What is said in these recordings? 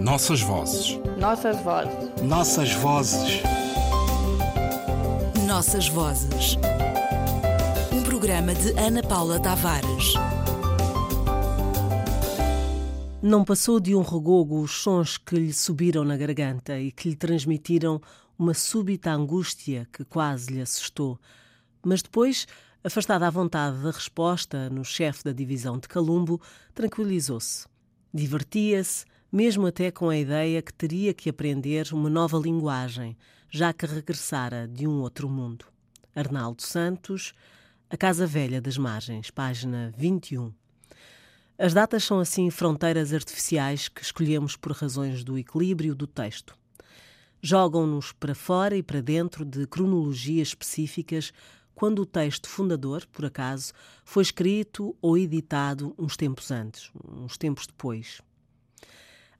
Nossas vozes. Nossas vozes. Nossas vozes. Nossas vozes. Um programa de Ana Paula Tavares. Não passou de um regogo os sons que lhe subiram na garganta e que lhe transmitiram uma súbita angústia que quase lhe assustou. Mas depois, afastada à vontade da resposta no chefe da divisão de Calumbo, tranquilizou-se. Divertia-se, mesmo até com a ideia que teria que aprender uma nova linguagem, já que regressara de um outro mundo. Arnaldo Santos, A Casa Velha das Margens, página 21. As datas são assim fronteiras artificiais que escolhemos por razões do equilíbrio do texto. Jogam-nos para fora e para dentro de cronologias específicas quando o texto fundador, por acaso, foi escrito ou editado uns tempos antes, uns tempos depois.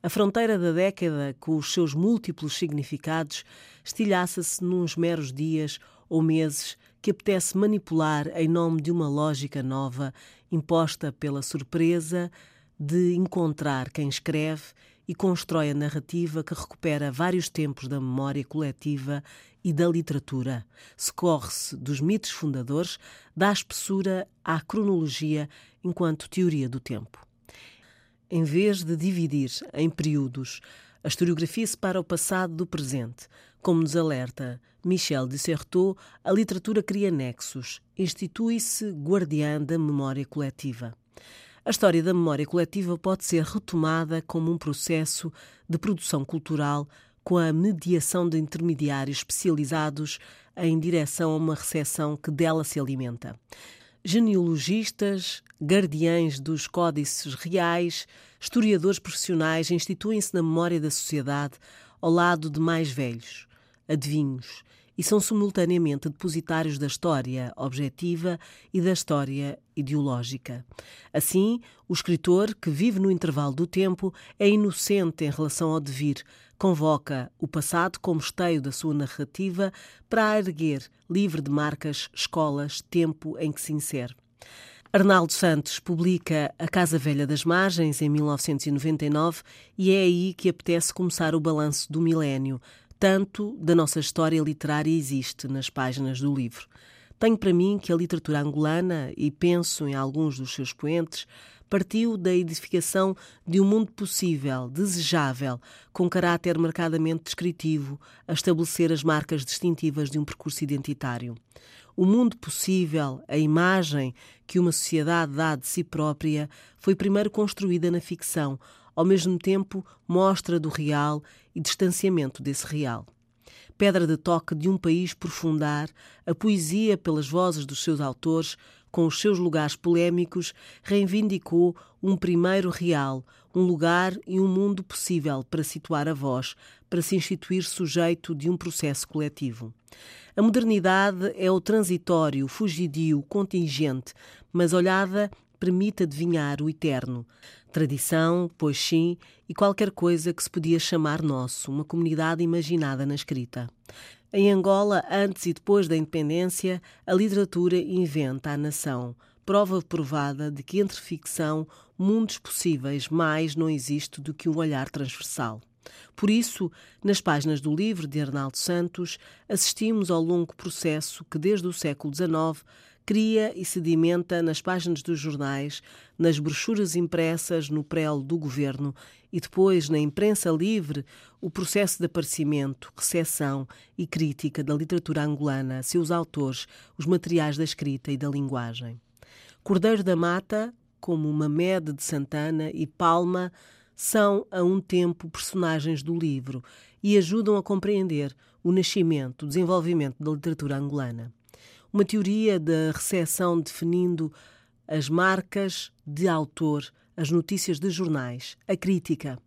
A fronteira da década, com os seus múltiplos significados, estilhaça-se nos meros dias ou meses que apetece manipular em nome de uma lógica nova imposta pela surpresa de encontrar quem escreve e constrói a narrativa que recupera vários tempos da memória coletiva e da literatura. Socorre-se dos mitos fundadores, dá espessura à cronologia enquanto teoria do tempo. Em vez de dividir em períodos, a historiografia separa o passado do presente. Como nos alerta Michel de Certeau, a literatura cria nexos, institui-se guardiã da memória coletiva. A história da memória coletiva pode ser retomada como um processo de produção cultural com a mediação de intermediários especializados em direção a uma recepção que dela se alimenta genealogistas, guardiães dos códices reais, historiadores profissionais instituem-se na memória da sociedade ao lado de mais velhos, adivinhos, e são simultaneamente depositários da história objetiva e da história ideológica. Assim, o escritor, que vive no intervalo do tempo, é inocente em relação ao devir, convoca o passado como esteio da sua narrativa para a erguer, livre de marcas, escolas, tempo em que se insere. Arnaldo Santos publica A Casa Velha das Margens em 1999 e é aí que apetece começar o balanço do milénio, tanto da nossa história literária existe nas páginas do livro. Tenho para mim que a literatura angolana, e penso em alguns dos seus poentes, partiu da edificação de um mundo possível, desejável, com caráter marcadamente descritivo, a estabelecer as marcas distintivas de um percurso identitário. O mundo possível, a imagem que uma sociedade dá de si própria, foi primeiro construída na ficção, ao mesmo tempo mostra do real e distanciamento desse real. Pedra de toque de um país profundar, a poesia, pelas vozes dos seus autores, com os seus lugares polémicos, reivindicou um primeiro real, um lugar e um mundo possível para situar a voz, para se instituir sujeito de um processo coletivo. A modernidade é o transitório, fugidio, contingente, mas olhada permite adivinhar o eterno. Tradição, pois sim, e qualquer coisa que se podia chamar nosso, uma comunidade imaginada na escrita. Em Angola, antes e depois da independência, a literatura inventa a nação, prova provada de que entre ficção, mundos possíveis, mais não existe do que um olhar transversal. Por isso, nas páginas do livro de Arnaldo Santos, assistimos ao longo processo que, desde o século XIX, cria e sedimenta nas páginas dos jornais, nas brochuras impressas no prelo do governo e depois na imprensa livre o processo de aparecimento, recepção e crítica da literatura angolana, seus autores, os materiais da escrita e da linguagem. Cordeiro da Mata, como Mamed de Santana e Palma, são a um tempo personagens do livro e ajudam a compreender o nascimento, o desenvolvimento da literatura angolana uma teoria da recepção definindo as marcas de autor, as notícias de jornais, a crítica.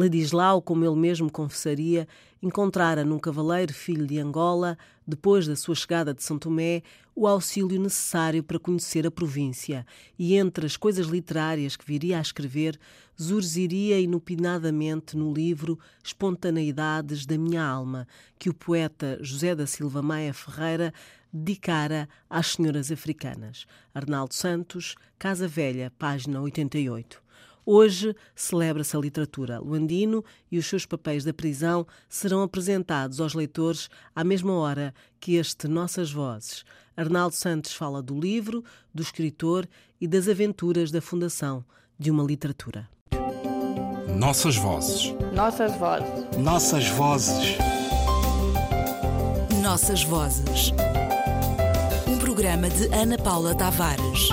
Ladislau, como ele mesmo confessaria, encontrara num cavaleiro filho de Angola, depois da sua chegada de São Tomé, o auxílio necessário para conhecer a província, e entre as coisas literárias que viria a escrever, zurziria inopinadamente no livro Espontaneidades da Minha Alma, que o poeta José da Silva Maia Ferreira dedicara às senhoras africanas. Arnaldo Santos, Casa Velha, página 88. Hoje celebra-se a literatura. Luandino e os seus papéis da prisão serão apresentados aos leitores à mesma hora que este Nossas Vozes. Arnaldo Santos fala do livro, do escritor e das aventuras da fundação de uma literatura. Nossas vozes. Nossas vozes. Nossas vozes. Nossas Vozes. Um programa de Ana Paula Tavares.